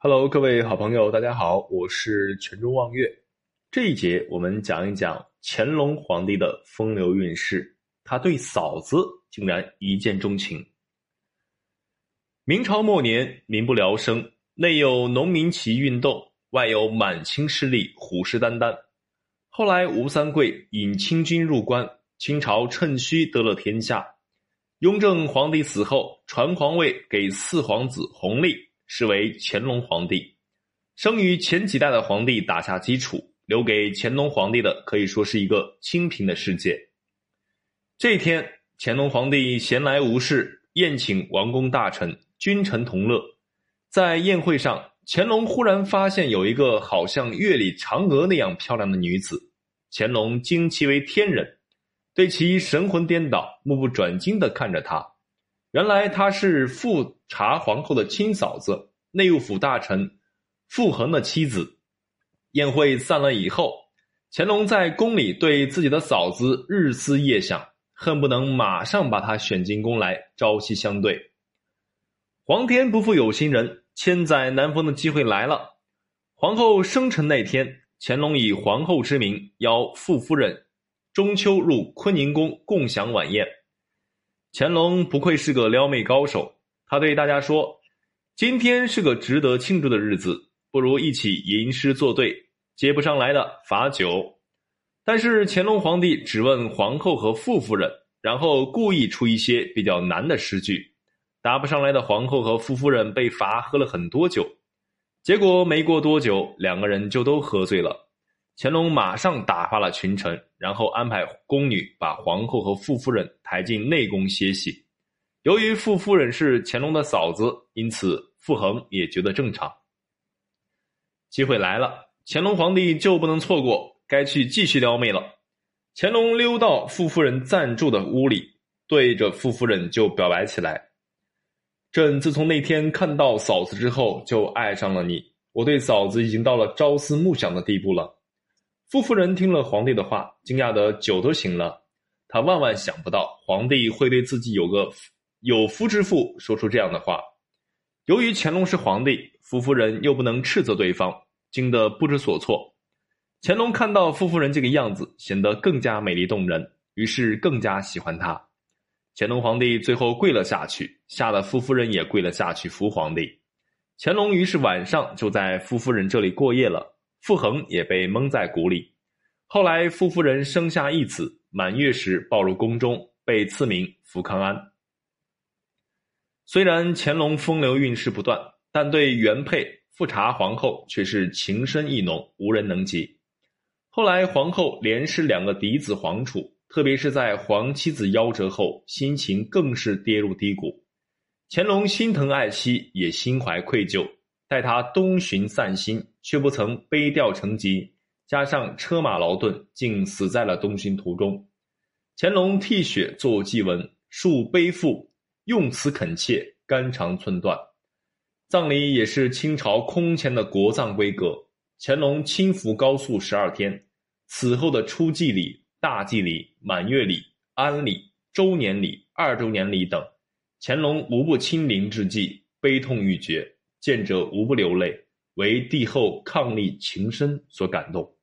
Hello，各位好朋友，大家好，我是泉州望月。这一节我们讲一讲乾隆皇帝的风流韵事，他对嫂子竟然一见钟情。明朝末年，民不聊生，内有农民起义运动，外有满清势力虎视眈眈。后来吴三桂引清军入关，清朝趁虚得了天下。雍正皇帝死后，传皇位给四皇子弘历。是为乾隆皇帝，生于前几代的皇帝打下基础，留给乾隆皇帝的可以说是一个清贫的世界。这一天，乾隆皇帝闲来无事，宴请王公大臣、君臣同乐。在宴会上，乾隆忽然发现有一个好像月里嫦娥那样漂亮的女子，乾隆惊其为天人，对其神魂颠倒、目不转睛地看着她。原来她是富查皇后的亲嫂子，内务府大臣傅恒的妻子。宴会散了以后，乾隆在宫里对自己的嫂子日思夜想，恨不能马上把她选进宫来朝夕相对。皇天不负有心人，千载难逢的机会来了。皇后生辰那天，乾隆以皇后之名邀傅夫人中秋入坤宁宫共享晚宴。乾隆不愧是个撩妹高手，他对大家说：“今天是个值得庆祝的日子，不如一起吟诗作对，接不上来的罚酒。”但是乾隆皇帝只问皇后和傅夫人，然后故意出一些比较难的诗句，答不上来的皇后和傅夫人被罚喝了很多酒。结果没过多久，两个人就都喝醉了。乾隆马上打发了群臣，然后安排宫女把皇后和傅夫人抬进内宫歇息。由于傅夫人是乾隆的嫂子，因此傅恒也觉得正常。机会来了，乾隆皇帝就不能错过，该去继续撩妹了。乾隆溜到傅夫人暂住的屋里，对着傅夫人就表白起来：“朕自从那天看到嫂子之后，就爱上了你。我对嫂子已经到了朝思暮想的地步了。”傅夫人听了皇帝的话，惊讶的酒都醒了。她万万想不到皇帝会对自己有个有夫之妇说出这样的话。由于乾隆是皇帝，傅夫人又不能斥责对方，惊得不知所措。乾隆看到傅夫人这个样子，显得更加美丽动人，于是更加喜欢她。乾隆皇帝最后跪了下去，吓得傅夫人也跪了下去扶皇帝。乾隆于是晚上就在傅夫人这里过夜了。傅恒也被蒙在鼓里。后来，傅夫人生下一子，满月时抱入宫中，被赐名福康安。虽然乾隆风流韵事不断，但对原配富察皇后却是情深意浓，无人能及。后来，皇后连失两个嫡子皇储，特别是在皇七子夭折后，心情更是跌入低谷。乾隆心疼爱妻，也心怀愧疚。待他东巡散心，却不曾悲调成疾，加上车马劳顿，竟死在了东巡途中。乾隆涕血作祭文，述悲负，用词恳切，肝肠寸断。葬礼也是清朝空前的国葬规格。乾隆亲赴高速十二天，此后的初祭礼、大祭礼、满月礼、安礼、周年礼、二周年礼等，乾隆无不亲临之际，悲痛欲绝。见者无不流泪，为帝后伉俪情深所感动。